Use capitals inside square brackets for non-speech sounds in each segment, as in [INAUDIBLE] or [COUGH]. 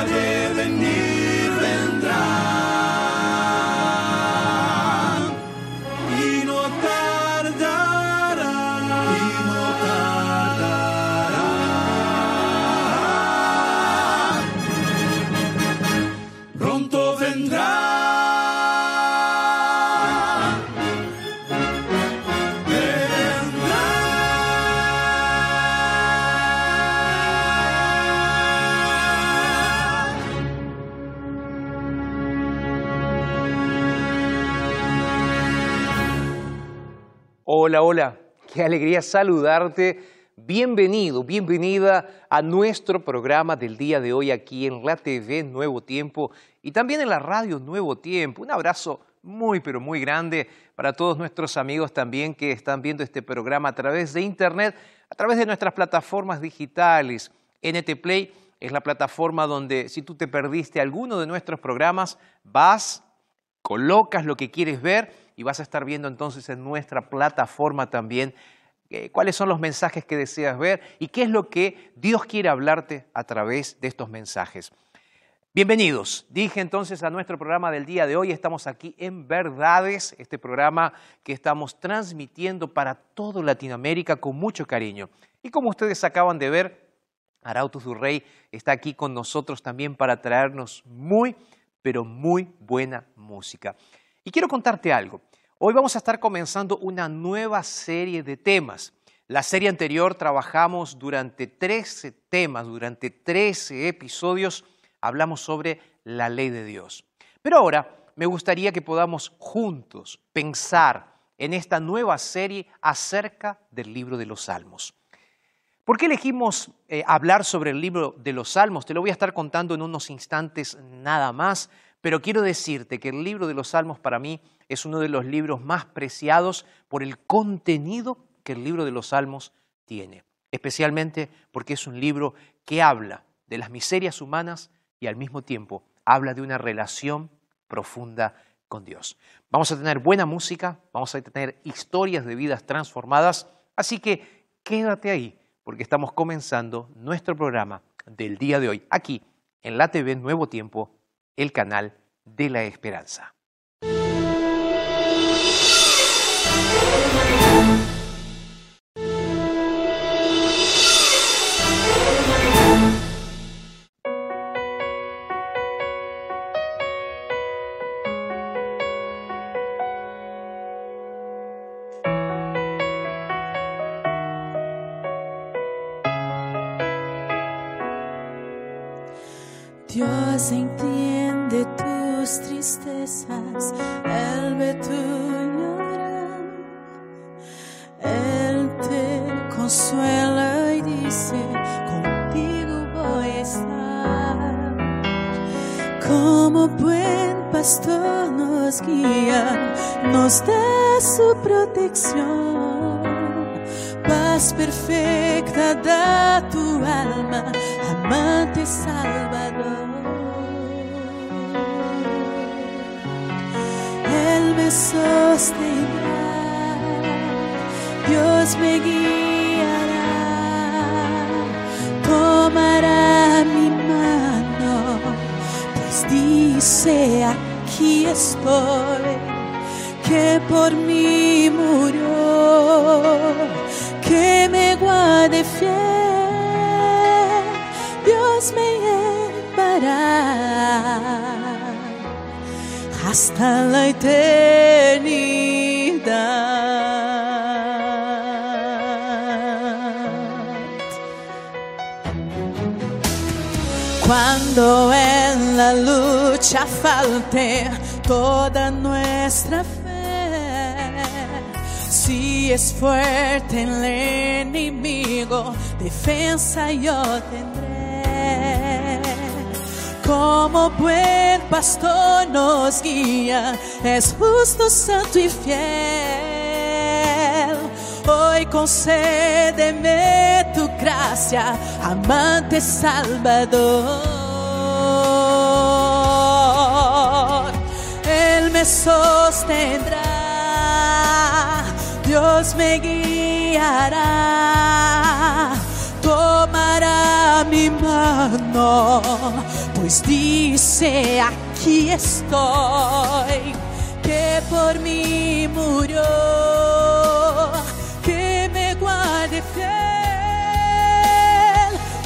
Amen. Qué alegría saludarte. Bienvenido, bienvenida a nuestro programa del día de hoy aquí en la TV Nuevo Tiempo y también en la radio Nuevo Tiempo. Un abrazo muy, pero muy grande para todos nuestros amigos también que están viendo este programa a través de Internet, a través de nuestras plataformas digitales. NT Play es la plataforma donde si tú te perdiste alguno de nuestros programas, vas, colocas lo que quieres ver y vas a estar viendo entonces en nuestra plataforma también eh, cuáles son los mensajes que deseas ver y qué es lo que Dios quiere hablarte a través de estos mensajes. Bienvenidos, dije entonces a nuestro programa del día de hoy. Estamos aquí en Verdades, este programa que estamos transmitiendo para toda Latinoamérica con mucho cariño. Y como ustedes acaban de ver, Arautos Durrey está aquí con nosotros también para traernos muy, pero muy buena música. Y quiero contarte algo. Hoy vamos a estar comenzando una nueva serie de temas. La serie anterior trabajamos durante 13 temas, durante 13 episodios, hablamos sobre la ley de Dios. Pero ahora me gustaría que podamos juntos pensar en esta nueva serie acerca del libro de los Salmos. ¿Por qué elegimos eh, hablar sobre el libro de los Salmos? Te lo voy a estar contando en unos instantes nada más, pero quiero decirte que el libro de los Salmos para mí es uno de los libros más preciados por el contenido que el libro de los Salmos tiene, especialmente porque es un libro que habla de las miserias humanas y al mismo tiempo habla de una relación profunda con Dios. Vamos a tener buena música, vamos a tener historias de vidas transformadas, así que quédate ahí porque estamos comenzando nuestro programa del día de hoy aquí en la TV Nuevo Tiempo, el canal de la esperanza. Más perfecta da tu alma, amante Salvador. Él me sostendrá, Dios me guiará, tomará mi mano, pues dice aquí estoy, que por mí murió, que me guarde fiel, Dios me llevará hasta la eternidad. Cuando en la lucha falte toda nuestra fe, si es fuerte el enemigo, defensa yo tendré como buen pastor nos guía, es justo, santo y fiel. Hoy concédeme tu gracia, amante Salvador. Él me sostendrá, Dios me guiará, tomará mi mano pues dice aquí estoy, que por mí murió, que me guarde fiel,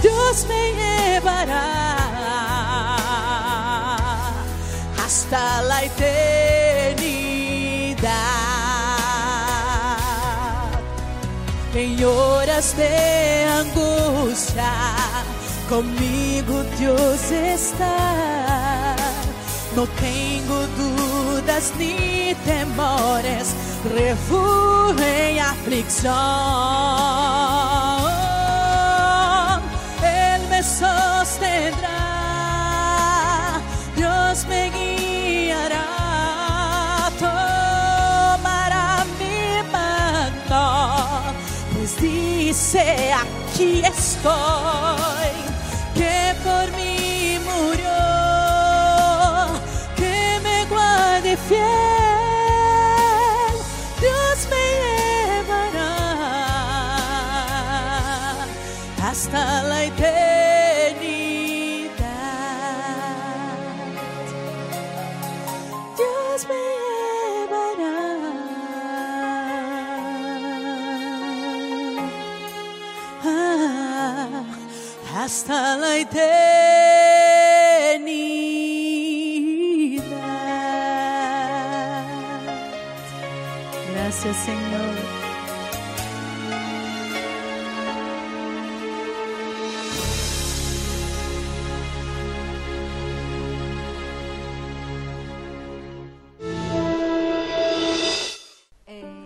Dios me llevará hasta la eternidad. Horas de angustia Conmigo Dios está. No tengo dudas ni temores, refugio en aflicción. Dice aquí estoy hasta la eternidad.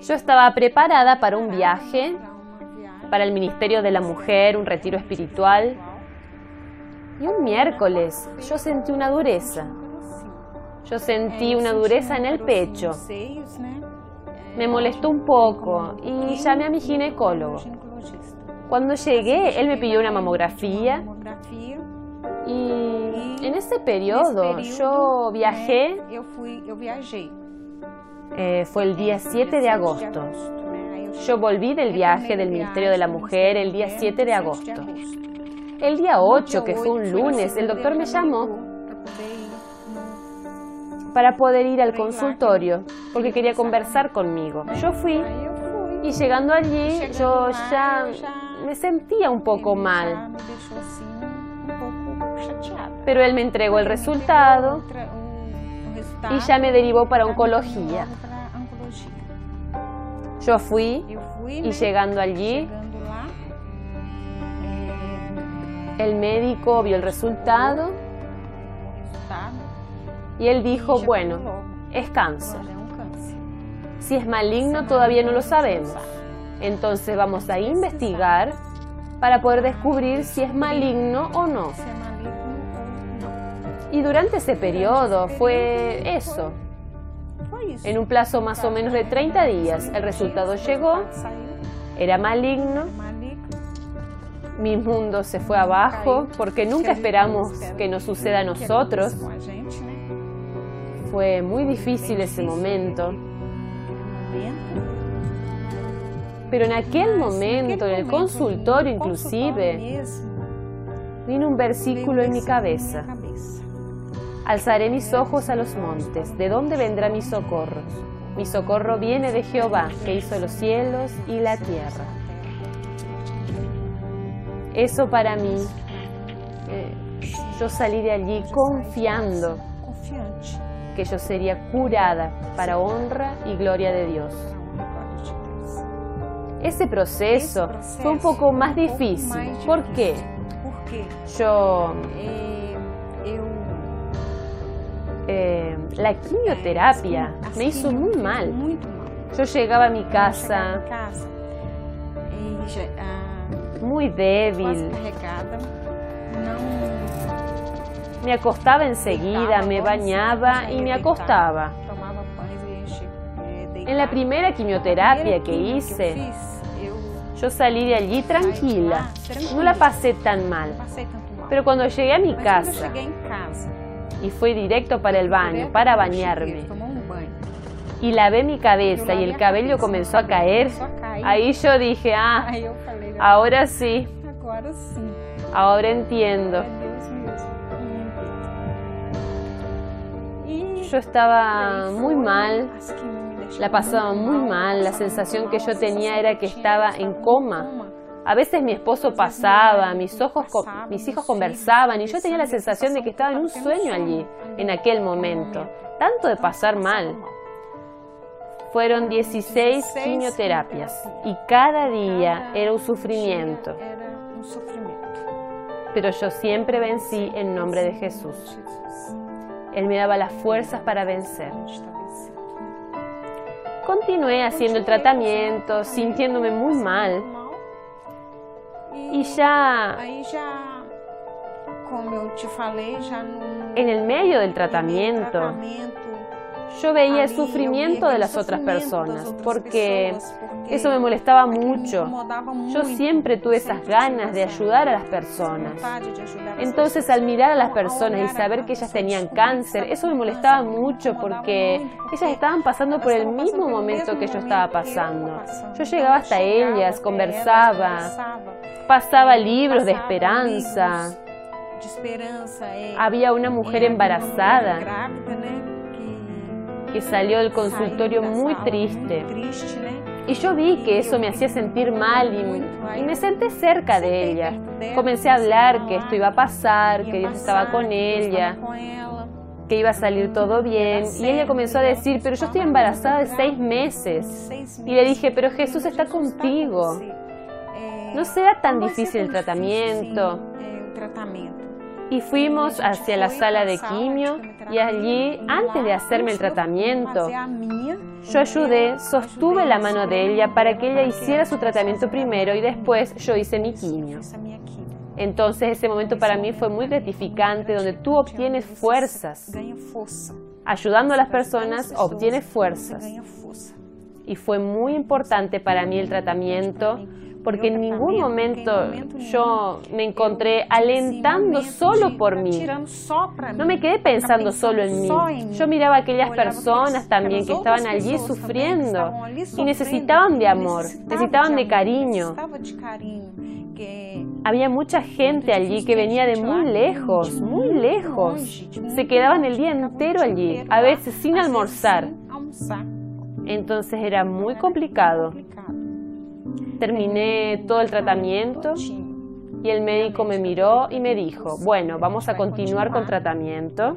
Yo estaba preparada para un viaje, para el Ministerio de la Mujer, un retiro espiritual. Y un miércoles yo sentí una dureza. Yo sentí una dureza en el pecho. Me molestó un poco y llamé a mi ginecólogo. Cuando llegué, él me pidió una mamografía y en ese periodo yo viajé, eh, fue el día 7 de agosto. Yo volví del viaje del Ministerio de la Mujer el día 7 de agosto. El día 8, que fue un lunes, el doctor me llamó para poder ir al consultorio porque quería conversar conmigo. Yo fui y llegando allí yo ya me sentía un poco mal. Pero él me entregó el resultado y ya me derivó para oncología. Yo fui y llegando allí, el médico vio el resultado y él dijo, bueno, es cáncer. Si es maligno todavía no lo sabemos. Entonces vamos a investigar para poder descubrir si es maligno o no. Y durante ese periodo fue eso. En un plazo más o menos de 30 días, el resultado llegó. Era maligno, maligno. Mi mundo se fue abajo porque nunca esperamos que nos suceda a nosotros. Fue muy difícil ese momento, pero en aquel momento, en el consultorio inclusive, vino un versículo en mi cabeza. Alzaré mis ojos a los montes, ¿de dónde vendrá mi socorro? Mi socorro viene de Jehová, que hizo los cielos y la tierra. Eso para mí, eh, yo salí de allí confiando que yo sería curada para honra y gloria de Dios. Ese proceso fue un poco más difícil. ¿Por qué? Yo, eh, la quimioterapia me hizo muy mal. Yo llegaba a mi casa muy débil, me acostaba enseguida, me bañaba y me acostaba. Ia eh, En la primera quimioterapia que hice, yo salí de allí tranquila. No la pasé tan mal. Pero cuando llegué a mi casa y fui directo para el baño, para bañarme, y lavé mi cabeza y el cabello comenzó a caer, ahí yo dije, ah, ahora sí, ahora entiendo. Yo estaba muy mal, la pasaba muy mal, la sensación que yo tenía era que estaba en coma. A veces mi esposo pasaba, mis ojos, mis hijos conversaban y yo tenía la sensación de que estaba en un sueño allí, en aquel momento. Tanto de pasar mal. Fueron 16 quimioterapias y cada día era un sufrimiento, pero yo siempre vencí en nombre de Jesús. Él me daba las fuerzas para vencer. Continué haciendo el tratamiento, sintiéndome muy mal. y ya en el medio del tratamiento yo veía el sufrimiento de las otras personas porque eso me molestaba mucho. Yo siempre tuve esas ganas de ayudar a las personas. Entonces al mirar a las personas y saber que ellas tenían cáncer, eso me molestaba mucho porque ellas estaban pasando por el mismo momento que yo estaba pasando. Yo llegaba hasta ellas, conversaba, pasaba libros de esperanza. é, Había una mujer embarazada que salió del consultorio muy triste. Y yo vi que eso me hacía sentir mal y, y me senté cerca de ella. Comencé a hablar que esto iba a pasar, que Dios estaba con ella, que iba a salir todo bien. Y ella comenzó a decir, pero yo estoy embarazada de seis meses. Y le dije, pero Jesús está contigo. No será tan difícil el tratamiento. Y fuimos hacia la sala de quimio y allí, antes de hacerme el tratamiento, yo ayudé, sostuve la mano de ella para que ella hiciera su tratamiento primero y después yo hice mi quimio. Entonces ese momento para mí fue muy gratificante, donde tú obtienes fuerzas. Ayudando a las personas, obtienes fuerzas. Y fue muy importante para mí el tratamiento, porque en ningún momento yo me encontré alentando solo por mí. No me quedé pensando solo en mí. Yo miraba a aquellas personas también que estaban allí sufriendo y necesitaban de amor, necesitaban de cariño. Había mucha gente allí que venía de muy lejos, muy lejos. Se quedaban el día entero allí, a veces sin almorzar. Entonces era muy complicado. Terminé todo el tratamiento y el médico me miró y me dijo, bueno, vamos a continuar con tratamiento.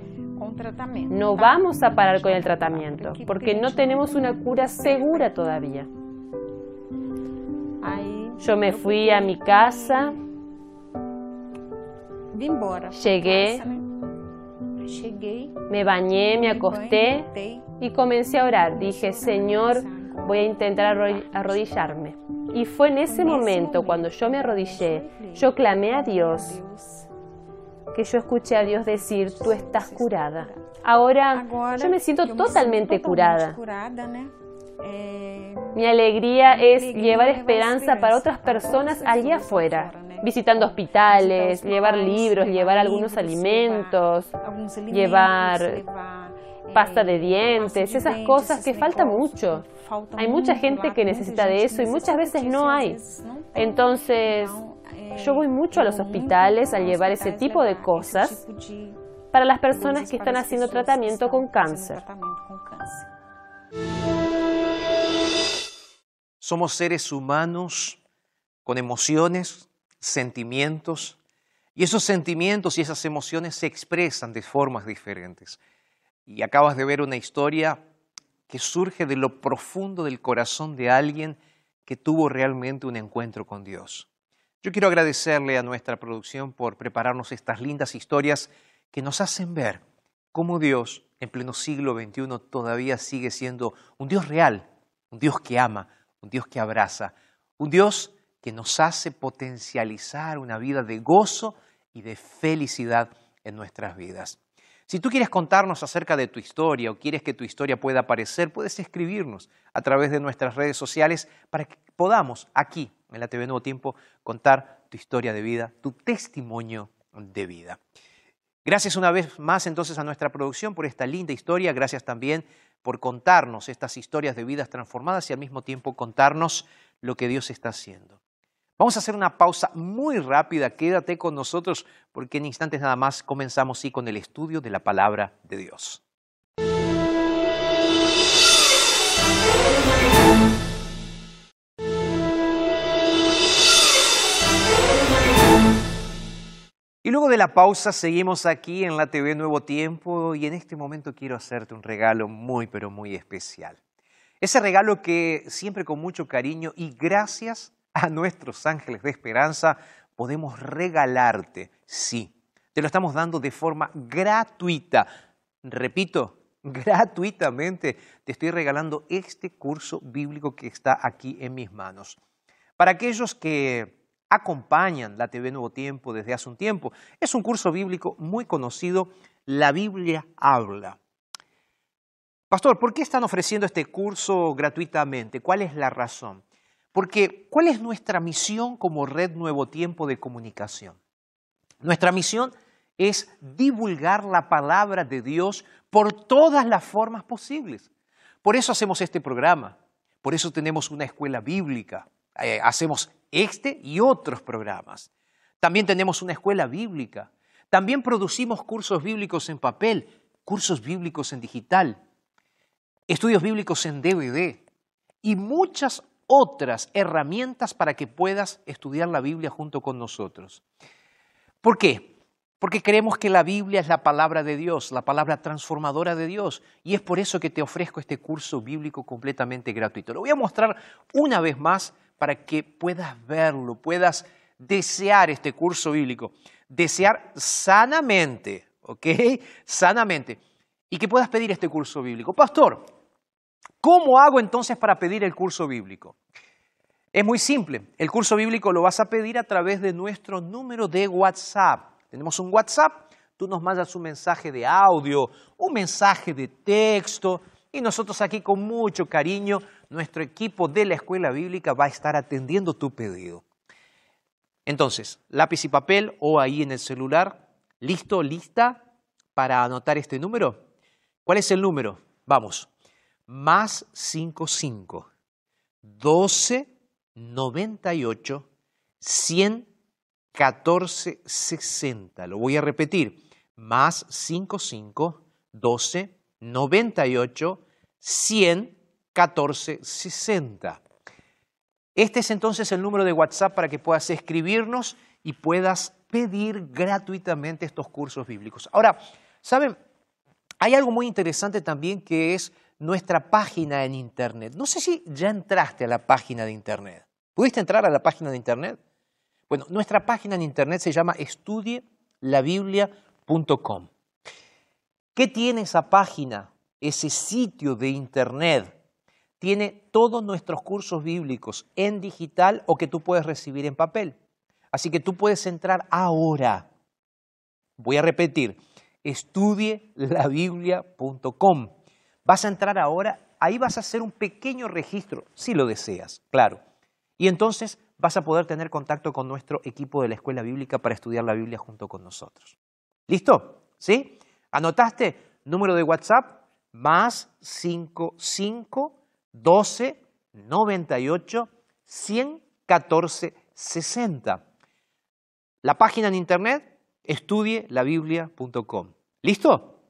No vamos a parar con el tratamiento porque no tenemos una cura segura todavía. Yo me fui a mi casa. Llegué. Me bañé, me acosté y comencé a orar. Dije, Señor, voy a intentar arro- arrodillarme. Y fue en ese momento, cuando yo me arrodillé, yo clamé a Dios, que yo escuché a Dios decir, tú estás curada. Ahora yo me siento totalmente curada. Mi alegría es llevar esperanza para otras personas allí afuera, visitando hospitales, llevar libros, llevar algunos alimentos, llevar levar, pasta de dientes, esas cosas que falta mucho. Hay mucha gente que necesita de eso y muchas veces no hay. Entonces, eh, yo voy mucho a los hospitales a llevar ese tipo de cosas para las personas que están haciendo tratamiento con cáncer. Somos seres humanos con emociones, sentimientos, y esos sentimientos y esas emociones se expresan de formas diferentes. Y acabas de ver una historia que surge de lo profundo del corazón de alguien que tuvo realmente un encuentro con Dios. Yo quiero agradecerle a nuestra producción por prepararnos estas lindas historias que nos hacen ver cómo Dios en pleno siglo XXI todavía sigue siendo un Dios real, un Dios que ama, un Dios que abraza, un Dios que nos hace potencializar una vida de gozo y de felicidad en nuestras vidas. Si tú quieres contarnos acerca de tu historia o quieres que tu historia pueda aparecer, puedes escribirnos a través de nuestras redes sociales para que podamos aquí en la TV Nuevo Tiempo contar tu historia de vida, tu testimonio de vida. Gracias una vez más entonces a nuestra producción por esta linda historia, gracias también por contarnos estas historias de vidas transformadas y al mismo tiempo contarnos lo que Dios está haciendo. Vamos a hacer una pausa muy rápida, quédate con nosotros porque en instantes nada más comenzamos sí con el estudio de la palabra de Dios. Y luego de la pausa seguimos aquí en la TV Nuevo Tiempo y en este momento quiero hacerte un regalo muy pero muy especial. Ese regalo que siempre con mucho cariño y gracias a nuestros ángeles de esperanza podemos regalarte. Sí, te lo estamos dando de forma gratuita. Repito, [LAUGHS] gratuitamente te estoy regalando este curso bíblico que está aquí en mis manos. Para aquellos que acompañan la TV Nuevo Tiempo desde hace un tiempo, es un curso bíblico muy conocido, La Biblia habla. Pastor, ¿por qué están ofreciendo este curso gratuitamente? ¿Cuál es la razón? Porque ¿cuál es nuestra misión como red Nuevo Tiempo de comunicación? Nuestra misión es divulgar la palabra de Dios por todas las formas posibles. Por eso hacemos este programa, por eso tenemos una escuela bíblica, eh, hacemos este y otros programas. También tenemos una escuela bíblica, también producimos cursos bíblicos en papel, cursos bíblicos en digital, estudios bíblicos en DVD y muchas otras herramientas para que puedas estudiar la Biblia junto con nosotros. ¿Por qué? Porque creemos que la Biblia es la palabra de Dios, la palabra transformadora de Dios, y es por eso que te ofrezco este curso bíblico completamente gratuito. Lo voy a mostrar una vez más para que puedas verlo, puedas desear este curso bíblico, desear sanamente, ¿ok? Sanamente, y que puedas pedir este curso bíblico. Pastor, ¿Cómo hago entonces para pedir el curso bíblico? Es muy simple. El curso bíblico lo vas a pedir a través de nuestro número de WhatsApp. Tenemos un WhatsApp, tú nos mandas un mensaje de audio, un mensaje de texto y nosotros aquí con mucho cariño, nuestro equipo de la escuela bíblica va a estar atendiendo tu pedido. Entonces, lápiz y papel o ahí en el celular, listo, lista para anotar este número. ¿Cuál es el número? Vamos más 55 12 98 100 14 60. Lo voy a repetir. Más 55 12 98 100 14 60. Este es entonces el número de WhatsApp para que puedas escribirnos y puedas pedir gratuitamente estos cursos bíblicos. Ahora, ¿saben? Hay algo muy interesante también que es nuestra página en Internet. No sé si ya entraste a la página de Internet. ¿Pudiste entrar a la página de Internet? Bueno, nuestra página en Internet se llama estudielabiblia.com. ¿Qué tiene esa página, ese sitio de Internet? Tiene todos nuestros cursos bíblicos en digital o que tú puedes recibir en papel. Así que tú puedes entrar ahora. Voy a repetir, estudielabiblia.com Vas a entrar ahora, ahí vas a hacer un pequeño registro, si lo deseas, claro. Y entonces vas a poder tener contacto con nuestro equipo de la escuela bíblica para estudiar la Biblia junto con nosotros. ¿Listo? ¿Sí? ¿Anotaste? Número de WhatsApp más 55 12 98 114 60. La página en internet estudielabiblia.com. ¿Listo?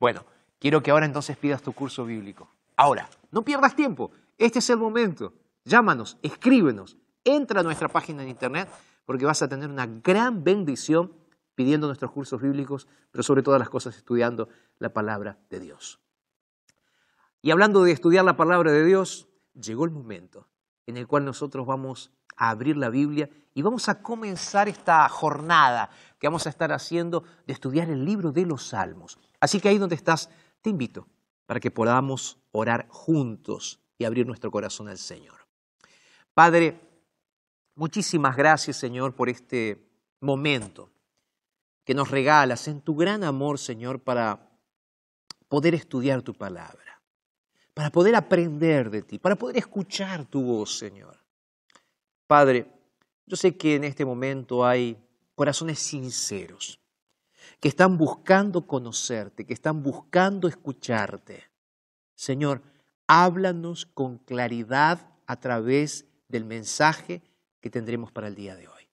Bueno, quiero que ahora entonces pidas tu curso bíblico. Ahora, no pierdas tiempo. Este es el momento. Llámanos, escríbenos, entra a nuestra página en internet porque vas a tener una gran bendición pidiendo nuestros cursos bíblicos, pero sobre todas las cosas estudiando la palabra de Dios. Y hablando de estudiar la palabra de Dios, llegó el momento en el cual nosotros vamos a abrir la Biblia y vamos a comenzar esta jornada que vamos a estar haciendo de estudiar el libro de los Salmos. Así que ahí donde estás, te invito para que podamos orar juntos y abrir nuestro corazón al Señor. Padre, muchísimas gracias Señor por este momento que nos regalas en tu gran amor Señor para poder estudiar tu palabra, para poder aprender de ti, para poder escuchar tu voz Señor. Padre, yo sé que en este momento hay corazones sinceros que están buscando conocerte, que están buscando escucharte. Señor, háblanos con claridad a través del mensaje que tendremos para el día de hoy.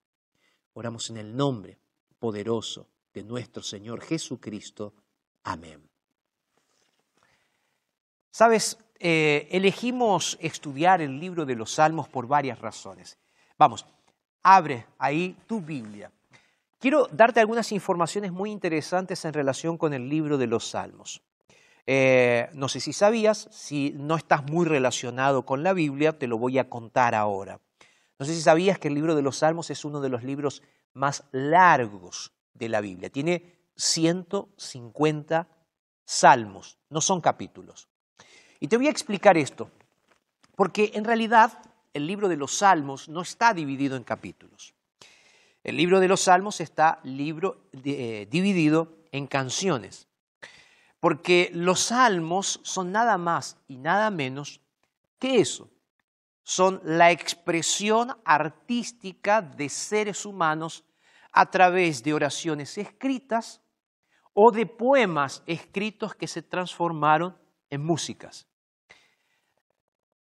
Oramos en el nombre poderoso de nuestro Señor Jesucristo. Amén. Sabes, eh, elegimos estudiar el libro de los Salmos por varias razones. Vamos, abre ahí tu Biblia. Quiero darte algunas informaciones muy interesantes en relación con el libro de los Salmos. Eh, no sé si sabías, si no estás muy relacionado con la Biblia, te lo voy a contar ahora. No sé si sabías que el libro de los Salmos es uno de los libros más largos de la Biblia. Tiene 150 salmos, no son capítulos. Y te voy a explicar esto, porque en realidad el libro de los Salmos no está dividido en capítulos. El libro de los Salmos está libro, eh, dividido en canciones, porque los Salmos son nada más y nada menos que eso. Son la expresión artística de seres humanos a través de oraciones escritas o de poemas escritos que se transformaron en músicas.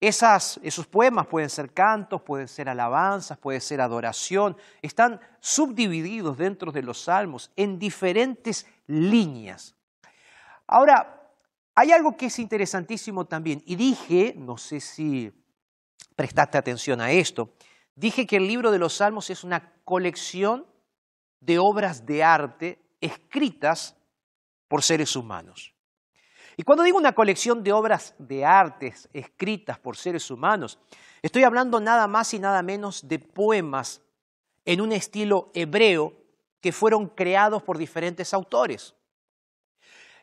Esas, esos poemas pueden ser cantos, pueden ser alabanzas, pueden ser adoración, están subdivididos dentro de los salmos en diferentes líneas. Ahora, hay algo que es interesantísimo también, y dije, no sé si prestaste atención a esto, dije que el libro de los salmos es una colección de obras de arte escritas por seres humanos. Y cuando digo una colección de obras de artes escritas por seres humanos, estoy hablando nada más y nada menos de poemas en un estilo hebreo que fueron creados por diferentes autores.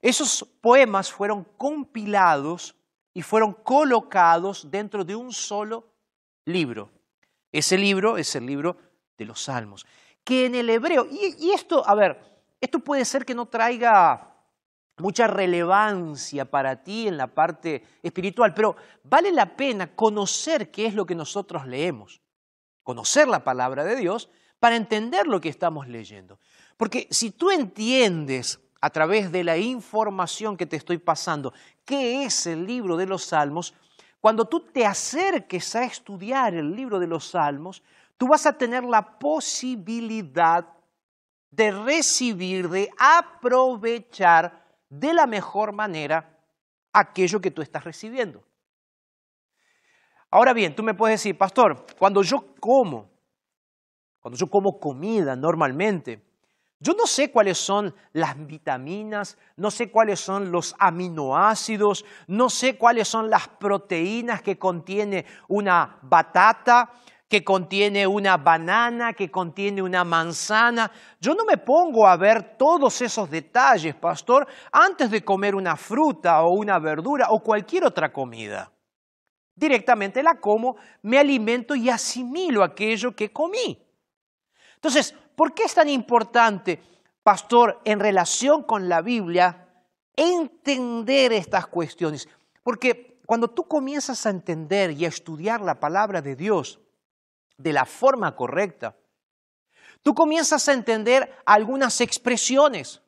Esos poemas fueron compilados y fueron colocados dentro de un solo libro. Ese libro es el libro de los Salmos, que en el hebreo, y, esto, a ver, esto puede ser que no traiga mucha relevancia para ti en la parte espiritual, pero vale la pena conocer qué es lo que nosotros leemos, conocer la palabra de Dios para entender lo que estamos leyendo. Porque si tú entiendes a través de la información que te estoy pasando qué es el libro de los salmos, cuando tú te acerques a estudiar el libro de los salmos, tú vas a tener la posibilidad de recibir, de aprovechar de la mejor manera aquello que tú estás recibiendo. Ahora bien, tú me puedes decir, pastor, cuando yo como, cuando yo como comida normalmente, yo no sé cuáles son las vitaminas, no sé cuáles son los aminoácidos, no sé cuáles son las proteínas que contiene una batata, que contiene una banana, que contiene una manzana. Yo no me pongo a ver todos esos detalles, pastor, antes de comer una fruta o una verdura o cualquier otra comida. Directamente la como, me alimento y asimilo aquello que comí. Entonces, ¿por qué es tan importante, pastor, en relación con la Biblia, entender estas cuestiones. Porque cuando tú comienzas a entender y a estudiar la palabra de Dios de la forma correcta, tú comienzas a entender algunas expresiones.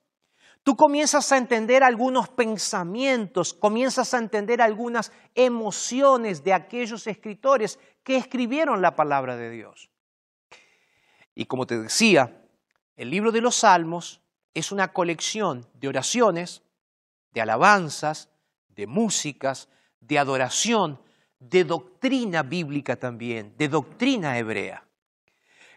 Tú comienzas a entender algunos pensamientos, comienzas a entender algunas emociones de aquellos escritores que escribieron la palabra de Dios. Y como te decía, el libro de los Salmos es una colección de oraciones, de alabanzas, de músicas, de adoración, de doctrina bíblica también, de doctrina hebrea.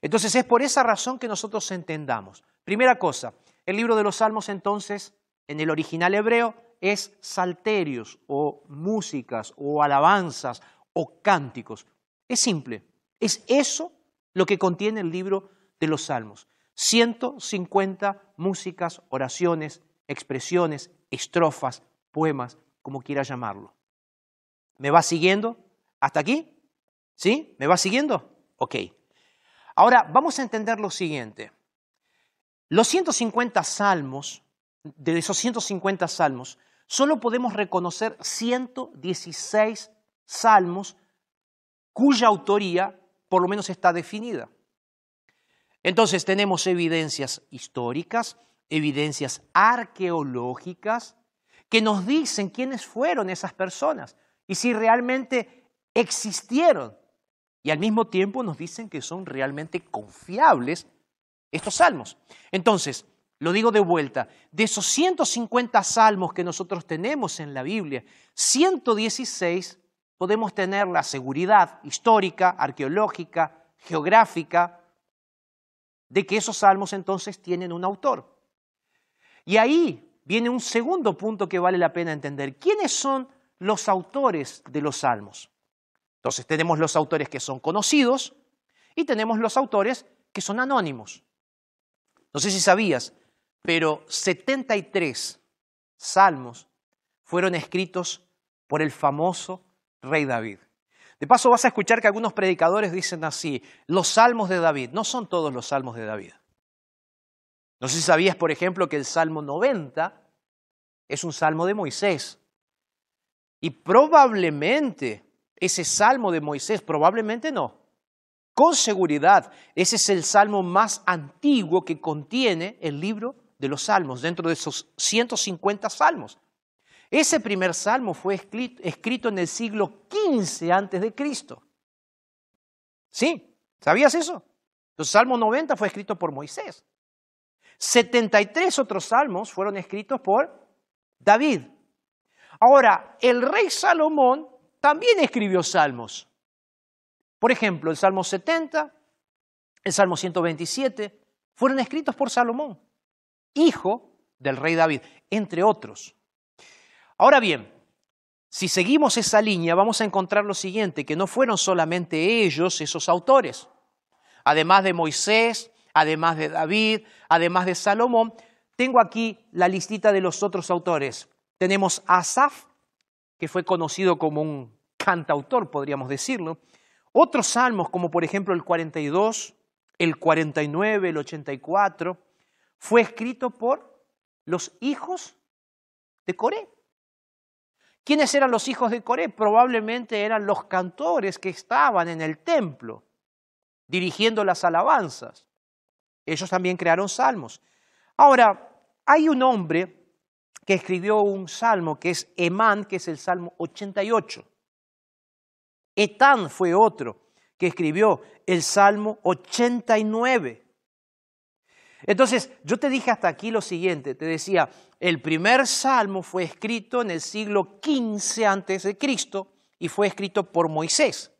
Entonces es por esa razón que nosotros entendamos. Primera cosa, el libro de los Salmos entonces, en el original hebreo, es salterios o músicas o alabanzas o cánticos. Es simple, es eso lo que contiene el libro de los Salmos. 150 músicas, oraciones, expresiones, estrofas, poemas, como quiera llamarlo. ¿Me va siguiendo hasta aquí? ¿Sí? ¿Me va siguiendo? Ok. Ahora vamos a entender lo siguiente. Los 150 salmos, de esos 150 salmos, solo podemos reconocer 116 salmos cuya autoría por lo menos está definida. Entonces tenemos evidencias históricas, evidencias arqueológicas, que nos dicen quiénes fueron esas personas y si realmente existieron. Y al mismo tiempo nos dicen que son realmente confiables estos salmos. Entonces, lo digo de vuelta, de esos 150 salmos que nosotros tenemos en la Biblia, 116 podemos tener la seguridad histórica, arqueológica, geográfica, de que esos salmos entonces tienen un autor. Y ahí viene un segundo punto que vale la pena entender. ¿Quiénes son los autores de los salmos? Entonces tenemos los autores que son conocidos y tenemos los autores que son anónimos. No sé si sabías, pero 73 salmos fueron escritos por el famoso rey David. De paso vas a escuchar que algunos predicadores dicen así, los salmos de David. No son todos los salmos de David. No sé si sabías, por ejemplo, que el Salmo 90 es un salmo de Moisés. Y probablemente ese salmo de Moisés, probablemente no, con seguridad, ese es el salmo más antiguo que contiene el libro de los salmos, dentro de esos 150 salmos. Ese primer salmo fue escrito en el siglo XV antes de Cristo. ¿Sí? ¿Sabías eso? El Salmo 90 fue escrito por Moisés. 73 otros salmos fueron escritos por David. Ahora, el rey Salomón también escribió salmos. Por ejemplo, el Salmo 70, el Salmo 127, fueron escritos por Salomón, hijo del rey David, entre otros. Ahora bien, si seguimos esa línea, vamos a encontrar lo siguiente, que no fueron solamente ellos esos autores. Además de Moisés, además de David, además de Salomón, tengo aquí la listita de los otros autores. Tenemos Asaf, que fue conocido como un cantautor, podríamos decirlo. Otros salmos, como por ejemplo el 42, el 49, el 84, fue escrito por los hijos de Coré. ¿Quiénes eran los hijos de Coré? Probablemente eran los cantores que estaban en el templo dirigiendo las alabanzas. Ellos también crearon salmos. Ahora, hay un hombre que escribió un salmo que es Emán, que es el Salmo 88. Etán fue otro que escribió el Salmo 89. Entonces, yo te dije hasta aquí lo siguiente, te decía, el primer salmo fue escrito en el siglo XV antes de Cristo y fue escrito por Moisés.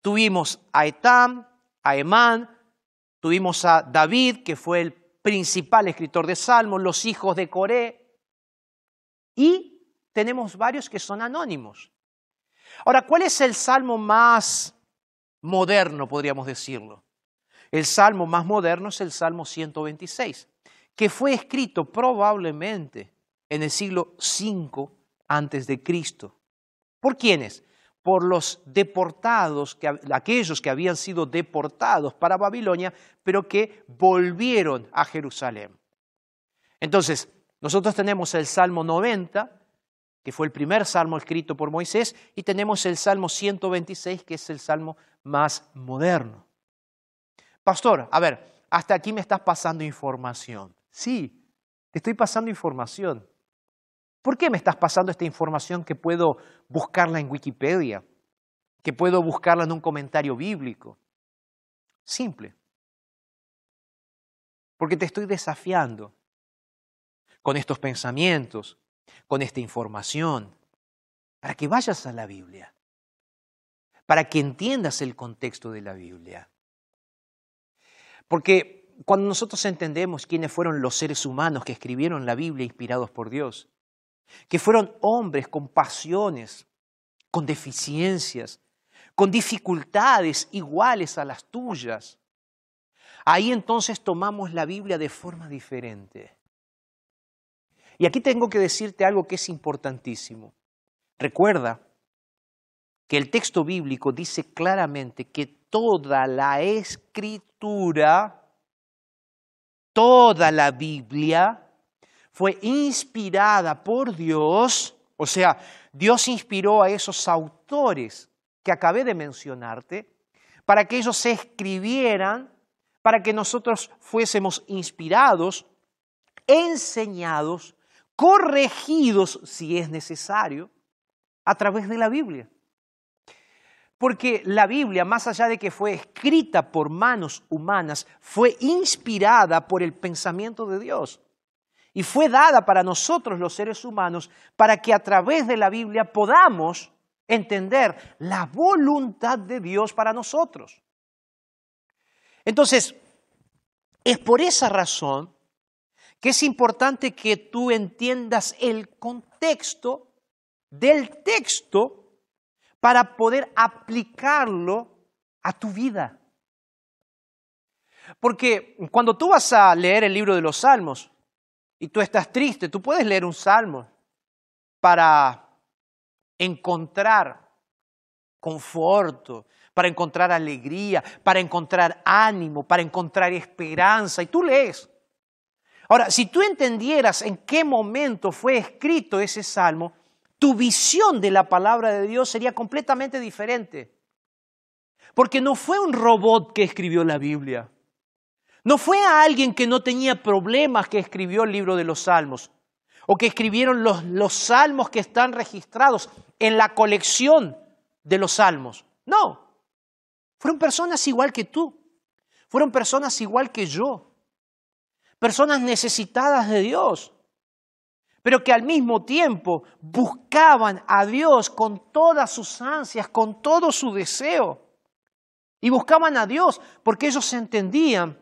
Tuvimos a Etán, a Emán, tuvimos a David, que fue el principal escritor de salmos, los hijos de Coré, y tenemos varios que son anónimos. Ahora, ¿cuál es el salmo más moderno, podríamos decirlo? El salmo más moderno es el Salmo 126, que fue escrito probablemente en el siglo V antes de Cristo. ¿Por quiénes? Por los deportados, aquellos que habían sido deportados para Babilonia, pero que volvieron a Jerusalén. Entonces, Nosotros tenemos el Salmo 90, que fue el primer salmo escrito por Moisés, y tenemos el Salmo 126, que es el salmo más moderno. Pastor, a ver, hasta aquí me estás pasando información. Sí, te estoy pasando información. ¿Por qué me estás pasando esta información que puedo buscarla en Wikipedia? Que puedo buscarla en un comentario bíblico. Simple. Porque te estoy desafiando con estos pensamientos, con esta información, para que vayas a la Biblia, para que entiendas el contexto de la Biblia. Porque cuando nosotros entendemos quiénes fueron los seres humanos que escribieron la Biblia inspirados por Dios, que fueron hombres con pasiones, con deficiencias, con dificultades iguales a las tuyas, ahí entonces tomamos la Biblia de forma diferente. Y aquí tengo que decirte algo que es importantísimo. Recuerda que el texto bíblico dice claramente que toda la escritura, toda la Biblia, fue inspirada por Dios, o sea, Dios inspiró a esos autores que acabé de mencionarte, para que ellos se escribieran, para que nosotros fuésemos inspirados, enseñados, corregidos si es necesario, a través de la Biblia. Porque la Biblia, más allá de que fue escrita por manos humanas, fue inspirada por el pensamiento de Dios. Y fue dada para nosotros los seres humanos para que a través de la Biblia podamos entender la voluntad de Dios para nosotros. Entonces, es por esa razón que es importante que tú entiendas el contexto del texto para poder aplicarlo a tu vida. Porque cuando tú vas a leer el libro de los Salmos y tú estás triste, tú puedes leer un salmo para encontrar conforto, para encontrar alegría, para encontrar ánimo, para encontrar esperanza, y tú lees. Ahora, si tú entendieras en qué momento fue escrito ese salmo, tu visión de la palabra de Dios sería completamente diferente. Porque no fue un robot que escribió la Biblia. No fue a alguien que no tenía problemas que escribió el libro de los salmos. O que escribieron los, los salmos que están registrados en la colección de los salmos. No. Fueron personas igual que tú. Fueron personas igual que yo. Personas necesitadas de Dios pero que al mismo tiempo buscaban a Dios con todas sus ansias, con todo su deseo. Y buscaban a Dios porque ellos entendían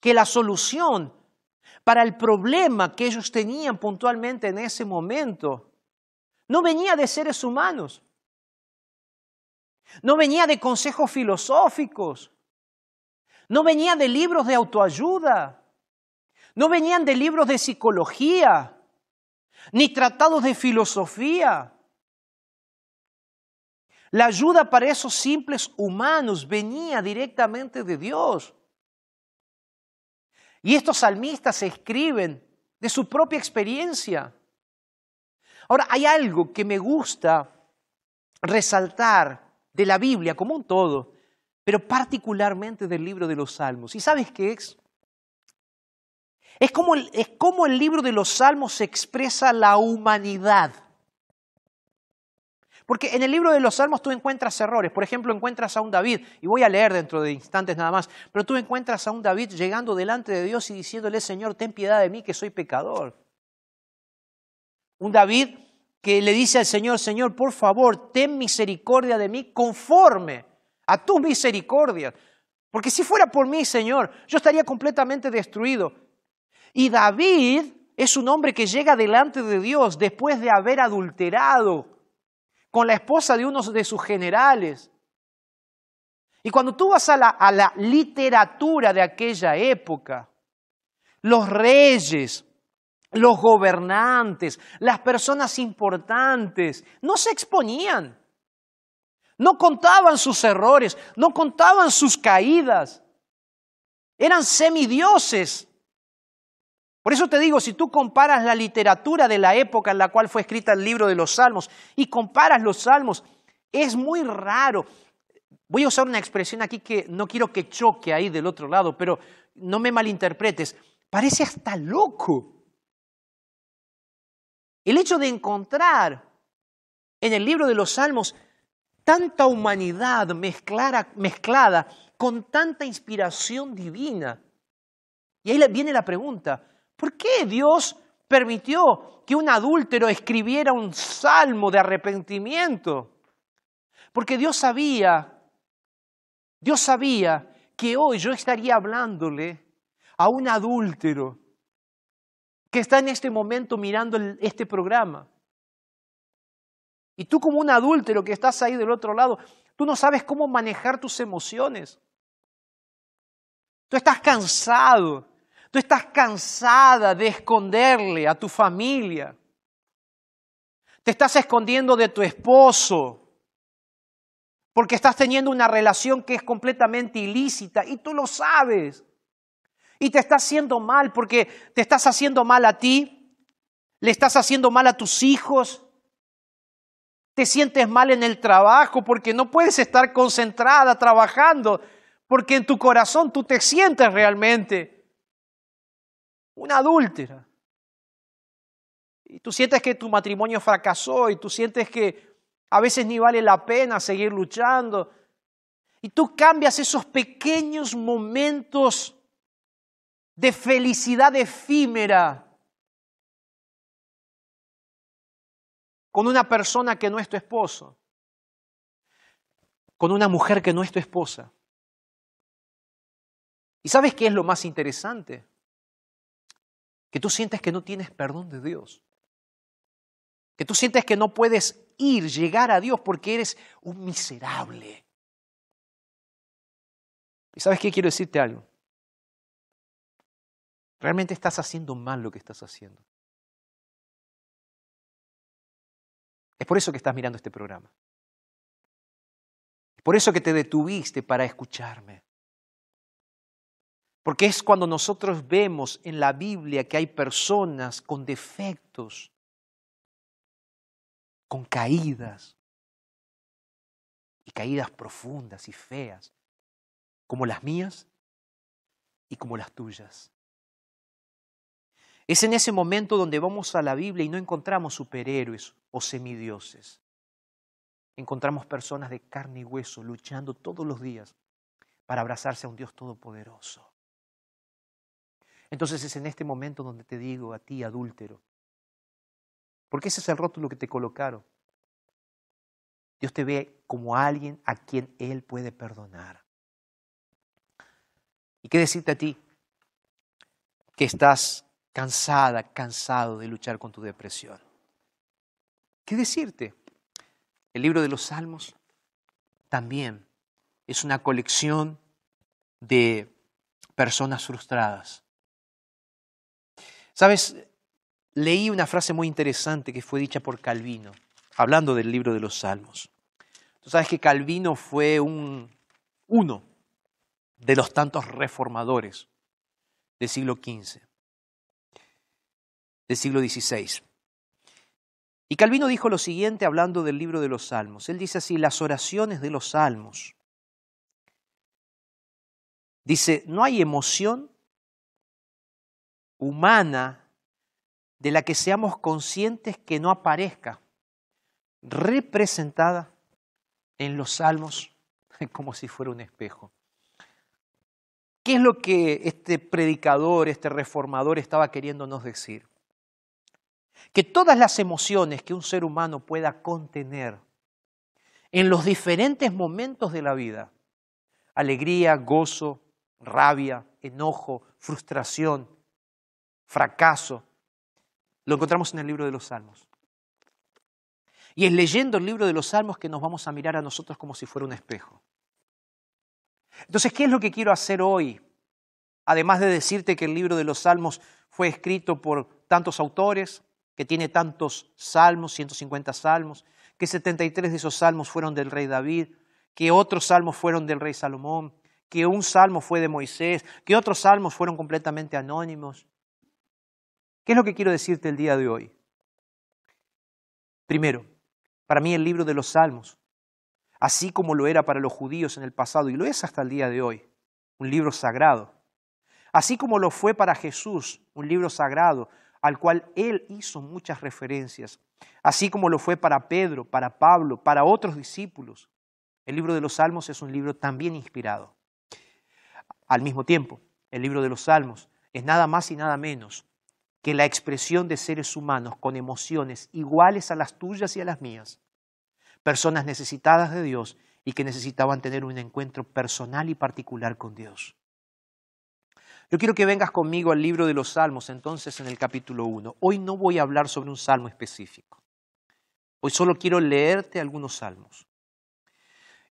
que la solución para el problema que ellos tenían puntualmente en ese momento no venía de seres humanos, no venía de consejos filosóficos, no venía de libros de autoayuda, no venían de libros de psicología, ni tratados de filosofía. La ayuda para esos simples humanos venía directamente de Dios. Y estos salmistas escriben de su propia experiencia. Ahora, hay algo que me gusta resaltar de la Biblia como un todo, pero particularmente del libro de los Salmos. ¿Y sabes qué es? Es como, el, es como el libro de los Salmos expresa la humanidad. Porque en el libro de los Salmos tú encuentras errores. Por ejemplo, encuentras a un David, y voy a leer dentro de instantes nada más, pero tú encuentras a un David llegando delante de Dios y diciéndole, Señor, ten piedad de mí que soy pecador. Un David que le dice al Señor, Señor, por favor, ten misericordia de mí conforme a tu misericordia. Porque si fuera por mí, Señor, yo estaría completamente destruido. Y David es un hombre que llega delante de Dios después de haber adulterado con la esposa de uno de sus generales. Y cuando tú vas a la, a la literatura de aquella época, los reyes, los gobernantes, las personas importantes, no se exponían, no contaban sus errores, no contaban sus caídas, eran semidioses Por eso te digo, si tú comparas la literatura de la época en la cual fue escrita el libro de los Salmos y comparas los Salmos, es muy raro. Voy a usar una expresión aquí que no quiero que choque ahí del otro lado, pero no me malinterpretes. Parece hasta loco. El hecho de encontrar en el libro de los Salmos tanta humanidad mezclada, mezclada con tanta inspiración divina. Y ahí viene la pregunta, ¿por qué Dios permitió que un adúltero escribiera un salmo de arrepentimiento? Porque Dios sabía, Dios sabía que hoy yo estaría hablándole a un adúltero que está en este momento mirando este programa. Y tú como un adúltero que estás ahí del otro lado, tú no sabes cómo manejar tus emociones. Tú estás cansado, tú estás cansada de esconderle a tu familia. Te estás escondiendo de tu esposo porque estás teniendo una relación que es completamente ilícita y tú lo sabes. Y te estás haciendo mal porque te estás haciendo mal a ti, le estás haciendo mal a tus hijos, te sientes mal en el trabajo porque no puedes estar concentrada trabajando, porque en tu corazón tú te sientes realmente una adúltera. Y tú sientes que tu matrimonio fracasó y tú sientes que a veces ni vale la pena seguir luchando. Y tú cambias esos pequeños momentos de felicidad efímera con una persona que no es tu esposo, con una mujer que no es tu esposa. ¿Y sabes qué es lo más interesante? Que tú sientes que no tienes perdón de Dios. Que tú sientes que no puedes ir, llegar a Dios porque eres un miserable. ¿Y sabes qué quiero decirte algo? Realmente estás haciendo mal lo que estás haciendo. Es por eso que estás mirando este programa. Es por eso que te detuviste para escucharme. Porque es cuando nosotros vemos en la Biblia que hay personas con defectos, con caídas, y caídas profundas y feas, como las mías y como las tuyas. Es en ese momento donde vamos a la Biblia y no encontramos superhéroes o semidioses. Encontramos personas de carne y hueso luchando todos los días para abrazarse a un Dios todopoderoso. Entonces es en este momento donde te digo a ti, adúltero, porque ese es el rótulo que te colocaron. Dios te ve como alguien a quien Él puede perdonar. ¿Y qué decirte a ti? Que estás cansada, cansado de luchar con tu depresión. ¿Qué decirte? El libro de los Salmos también es una colección de personas frustradas, Sabes, leí una frase muy interesante que fue dicha por Calvino, hablando del libro de los Salmos. Tú sabes que Calvino fue un, uno de los tantos reformadores del siglo XV, del siglo XVI. Y Calvino dijo lo siguiente hablando del libro de los Salmos. Él dice así, las oraciones de los Salmos. Dice, no hay emoción humana de la que seamos conscientes que no aparezca representada en los salmos [LAUGHS] como si fuera un espejo. ¿Qué es lo que este predicador, este reformador estaba queriéndonos decir? Que todas las emociones que un ser humano pueda contener en los diferentes momentos de la vida, alegría, gozo, rabia, enojo, frustración, fracaso, lo encontramos en el libro de los Salmos. Y es leyendo el libro de los Salmos que nos vamos a mirar a nosotros como si fuera un espejo. Entonces, ¿qué es lo que quiero hacer hoy? Además de decirte que el libro de los Salmos fue escrito por tantos autores, que tiene tantos salmos, 150 salmos, que 73 de esos salmos fueron del rey David, que otros salmos fueron del rey Salomón, que un salmo fue de Moisés, que otros salmos fueron completamente anónimos, ¿Qué es lo que quiero decirte el día de hoy? Primero, para mí el libro de los Salmos, así como lo era para los judíos en el pasado y lo es hasta el día de hoy, un libro sagrado, así como lo fue para Jesús, un libro sagrado al cual él hizo muchas referencias, así como lo fue para Pedro, para Pablo, para otros discípulos. El libro de los Salmos es un libro también inspirado. Al mismo tiempo, el libro de los Salmos es nada más y nada menos que la expresión de seres humanos con emociones iguales a las tuyas y a las mías, personas necesitadas de Dios y que necesitaban tener un encuentro personal y particular con Dios. Yo quiero que vengas conmigo al libro de los Salmos, entonces en el capítulo 1. Hoy no voy a hablar sobre un salmo específico. Hoy solo quiero leerte algunos salmos.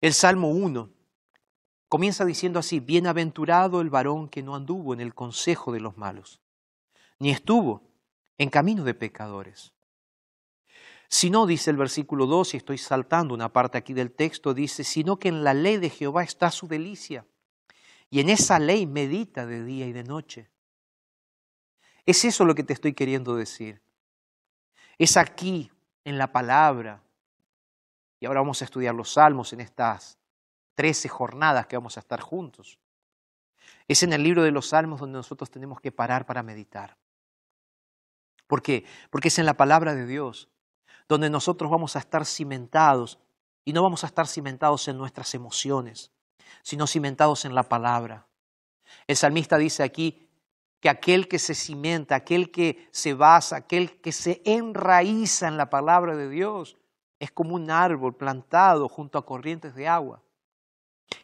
El Salmo 1 comienza diciendo así, Bienaventurado el varón que no anduvo en el consejo de los malos, ni estuvo en camino de pecadores. Si no, dice el versículo 2, y estoy saltando una parte aquí del texto, dice, sino que en la ley de Jehová está su delicia, y en esa ley medita de día y de noche. Es eso lo que te estoy queriendo decir. Es aquí, en la palabra, y ahora vamos a estudiar los salmos en estas trece jornadas que vamos a estar juntos. Es en el libro de los salmos donde nosotros tenemos que parar para meditar. ¿Por qué? Porque es en la palabra de Dios donde nosotros vamos a estar cimentados y no vamos a estar cimentados en nuestras emociones, sino cimentados en la palabra. El salmista dice aquí que aquel que se cimenta, aquel que se basa, aquel que se enraiza en la palabra de Dios, es como un árbol plantado junto a corrientes de agua,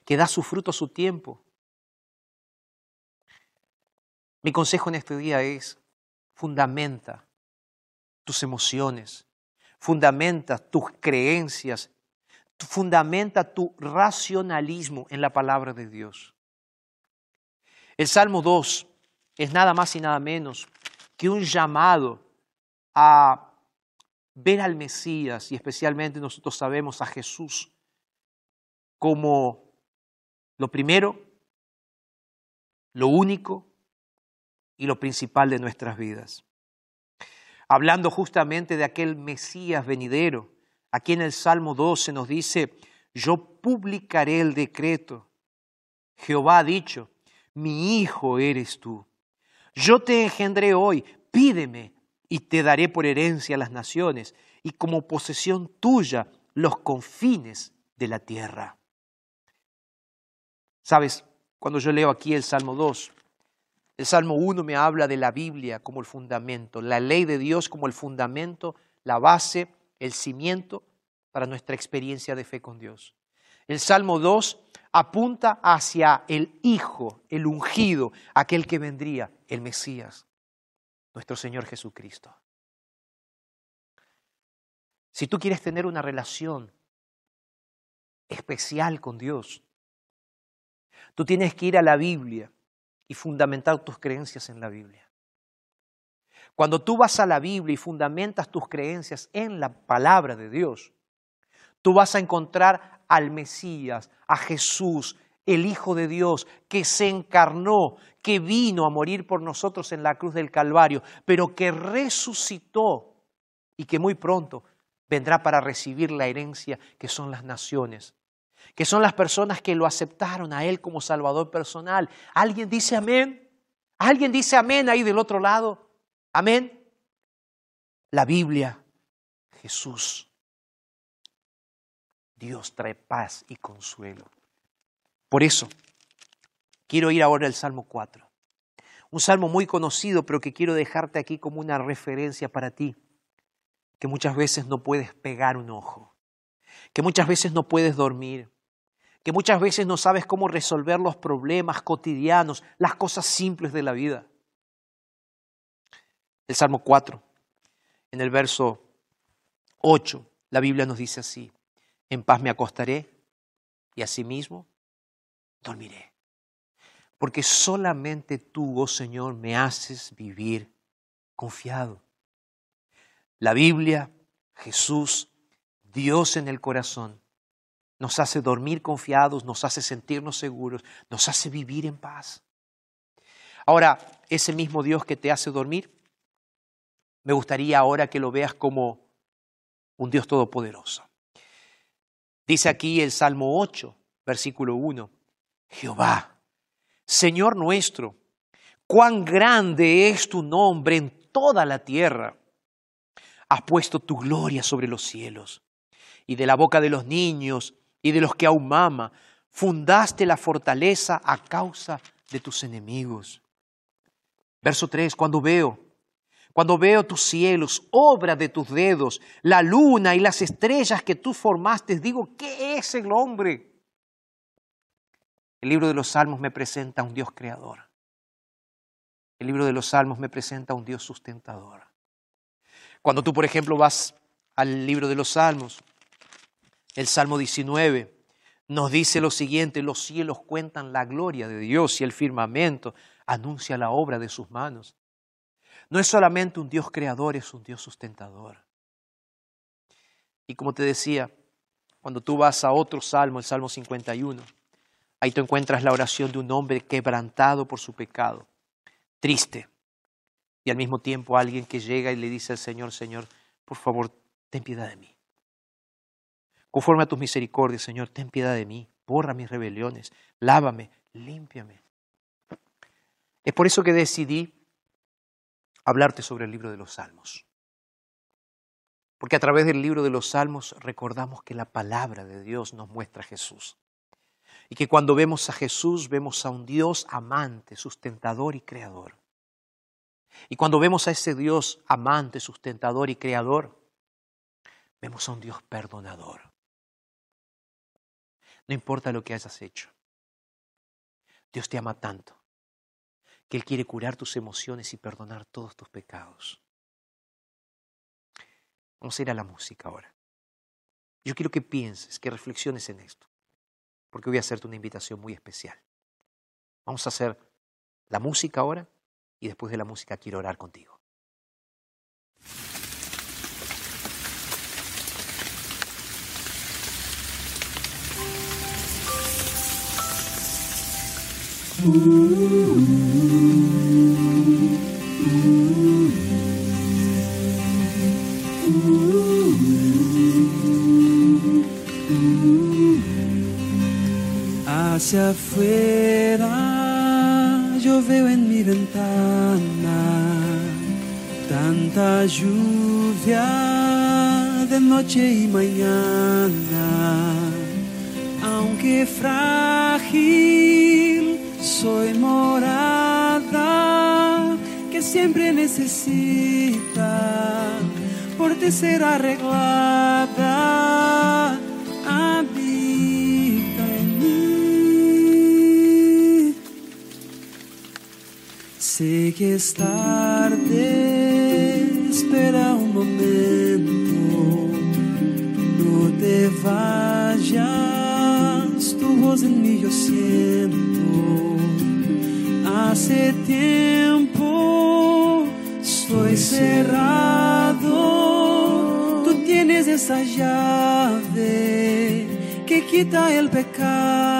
que da su fruto a su tiempo. Mi consejo en este día es, fundamenta tus emociones, fundamenta tus creencias, fundamenta tu racionalismo en la palabra de Dios. El Salmo 2 es nada más y nada menos que un llamado a ver al Mesías y especialmente nosotros sabemos a Jesús como lo primero, lo único y lo principal de nuestras vidas. Hablando justamente de aquel Mesías venidero, aquí en el Salmo 12 nos dice, yo publicaré el decreto. Jehová ha dicho, mi hijo eres tú. Yo te engendré hoy, pídeme y te daré por herencia las naciones y como posesión tuya los confines de la tierra. Sabes, cuando yo leo aquí el Salmo 2, el Salmo 1 me habla de la Biblia como el fundamento, la ley de Dios como el fundamento, la base, el cimiento para nuestra experiencia de fe con Dios. El Salmo 2 apunta hacia el Hijo, el ungido, aquel que vendría, el Mesías, nuestro Señor Jesucristo. Si tú quieres tener una relación especial con Dios, Tú tienes que ir a la Biblia y fundamentar tus creencias en la Biblia. Cuando tú vas a la Biblia y fundamentas tus creencias en la palabra de Dios, tú vas a encontrar al Mesías, a Jesús, el Hijo de Dios, que se encarnó, que vino a morir por nosotros en la cruz del Calvario, pero que resucitó y que muy pronto vendrá para recibir la herencia que son las naciones que son las personas que lo aceptaron a Él como Salvador personal. ¿Alguien dice amén? ¿Alguien dice amén ahí del otro lado? Amén. La Biblia, Jesús. Dios trae paz y consuelo. Por eso, quiero ir ahora al Salmo 4. Un salmo muy conocido, pero que quiero dejarte aquí como una referencia para ti, que muchas veces no puedes pegar un ojo, que muchas veces no puedes dormir, que muchas veces no sabes cómo resolver los problemas cotidianos, las cosas simples de la vida. El Salmo 4, en el verso 8, la Biblia nos dice así, en paz me acostaré y asimismo dormiré. Porque solamente tú, oh Señor, me haces vivir confiado. La Biblia, Jesús, Dios en el corazón, nos hace dormir confiados, nos hace sentirnos seguros, nos hace vivir en paz. Ahora, ese mismo Dios que te hace dormir, Me gustaría ahora que lo veas como un Dios todopoderoso. Dice aquí el Salmo 8, versículo 1, Jehová, Señor nuestro, cuán grande es tu nombre en toda la tierra. Has puesto tu gloria sobre los cielos, y de la boca de los niños y de los que aún mama, fundaste la fortaleza a causa de tus enemigos. Verso 3, cuando veo, cuando veo tus cielos, obra de tus dedos, la luna y las estrellas que tú formaste, digo, ¿qué es el hombre? El libro de los Salmos me presenta a un Dios creador. El libro de los Salmos me presenta a un Dios sustentador. Cuando tú, por ejemplo, vas al libro de los Salmos, el Salmo 19 nos dice lo siguiente, los cielos cuentan la gloria de Dios y el firmamento anuncia la obra de sus manos. No es solamente un Dios creador, es un Dios sustentador. Y como te decía, cuando tú vas a otro salmo, el Salmo 51, ahí tú encuentras la oración de un hombre quebrantado por su pecado, triste, y al mismo tiempo alguien que llega y le dice al Señor, Señor, por favor, ten piedad de mí. Conforme a tus misericordias, Señor, ten piedad de mí, borra mis rebeliones, lávame, límpiame. Es por eso que decidí hablarte sobre el libro de los Salmos. Porque a través del libro de los Salmos recordamos que la palabra de Dios nos muestra a Jesús. Y que cuando vemos a Jesús vemos a un Dios amante, sustentador y creador. Y cuando vemos a ese Dios amante, sustentador y creador, vemos a un Dios perdonador. No importa lo que hayas hecho. Dios te ama tanto que Él quiere curar tus emociones y perdonar todos tus pecados. Vamos a ir a la música ahora. Yo quiero que pienses, que reflexiones en esto, porque voy a hacerte una invitación muy especial. Vamos a hacer la música ahora y después de la música quiero orar contigo. Hacia afuera yo veo en mi ventana tanta lluvia de noche y mañana, aunque frágil soy morada que siempre necesita por ti ser arreglada. Habita en mí. Sé que es tarde, espera un momento, no te vayas, tu voz en mí yo siento. Hace tiempo estoy cerrado, tú tienes esa llave que quita el pecado.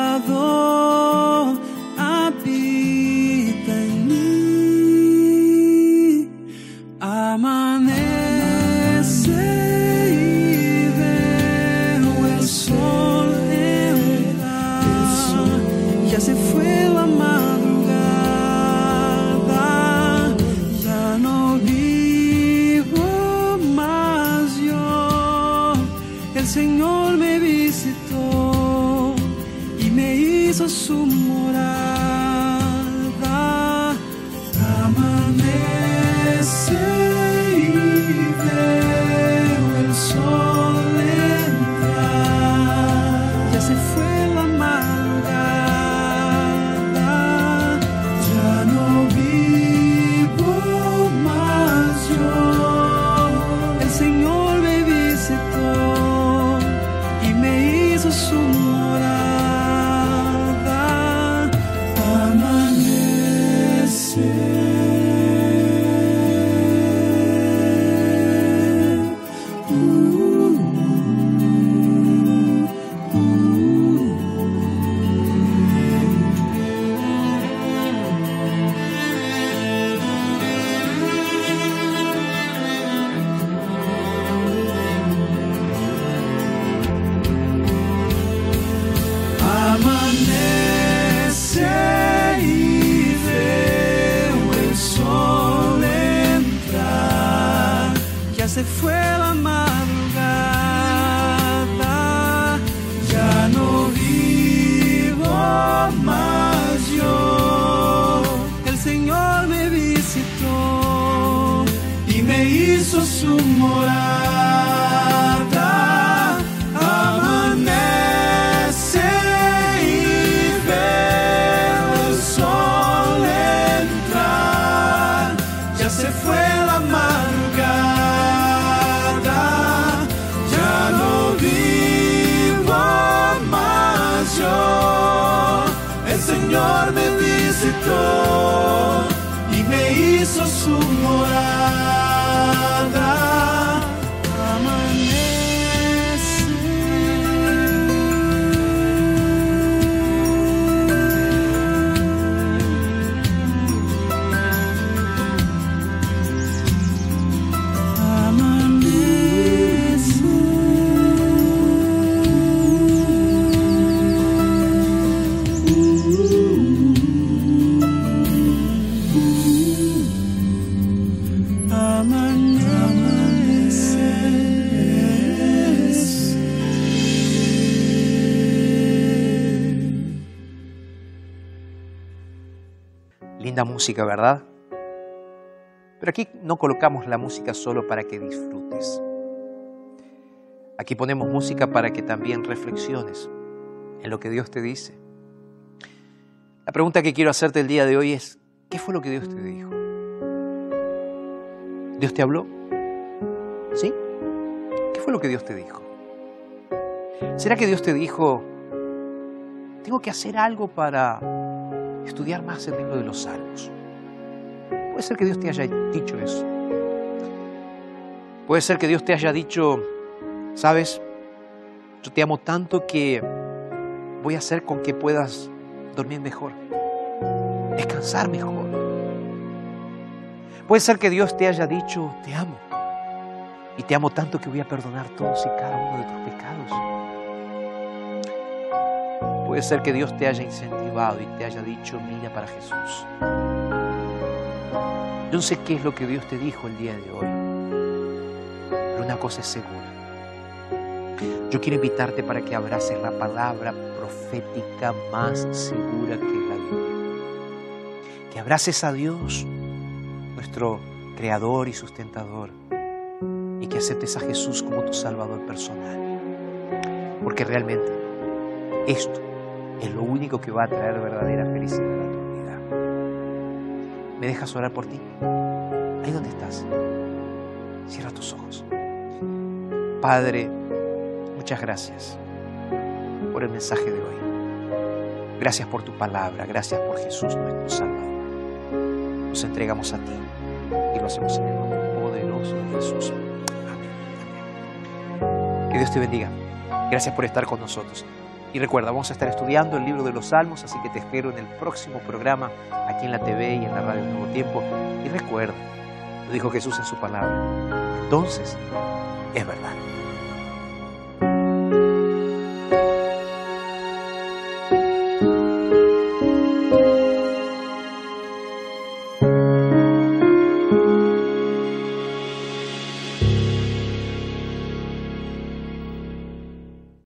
El Señor me visitó y me hizo su morada. se fue la madrugada, ya no vivo más yo. El Señor me visitó y me hizo su Linda música, ¿verdad? Pero aquí no colocamos la música solo para que disfrutes. Aquí ponemos música para que también reflexiones en lo que Dios te dice. La pregunta que quiero hacerte el día de hoy es, ¿qué fue lo que Dios te dijo? ¿Dios te habló? ¿Sí? ¿Qué fue lo que Dios te dijo? ¿Será que Dios te dijo, tengo que hacer algo para estudiar más el libro de los salmos? Puede ser que Dios te haya dicho eso. Puede ser que Dios te haya dicho, sabes, yo te amo tanto que voy a hacer con que puedas dormir mejor, descansar mejor. Puede ser que Dios te haya dicho, te amo. Y te amo tanto que voy a perdonar todos y cada uno de tus pecados. Puede ser que Dios te haya incentivado y te haya dicho, mira para Jesús. Yo no sé qué es lo que Dios te dijo el día de hoy, pero una cosa es segura. Yo quiero invitarte para que abraces la palabra profética más segura que la Biblia. Que abraces a Dios, nuestro creador y sustentador, y que aceptes a Jesús como tu Salvador personal. Porque realmente esto es lo único que va a traer verdadera felicidad a tu vida. ¿Me dejas orar por ti? Ahí donde estás. Cierra tus ojos. Padre, muchas gracias por el mensaje de hoy. Gracias por tu palabra, gracias por Jesús nuestro Salvador. Nos entregamos a ti y lo hacemos en el nombre poderoso de Jesús. Amén. Que Dios te bendiga. Gracias por estar con nosotros. Y recuerda, vamos a estar estudiando el libro de los Salmos, así que te espero en el próximo programa aquí en la TV y en la radio Nuevo Tiempo. Y recuerda, lo dijo Jesús en su palabra. Entonces, es verdad.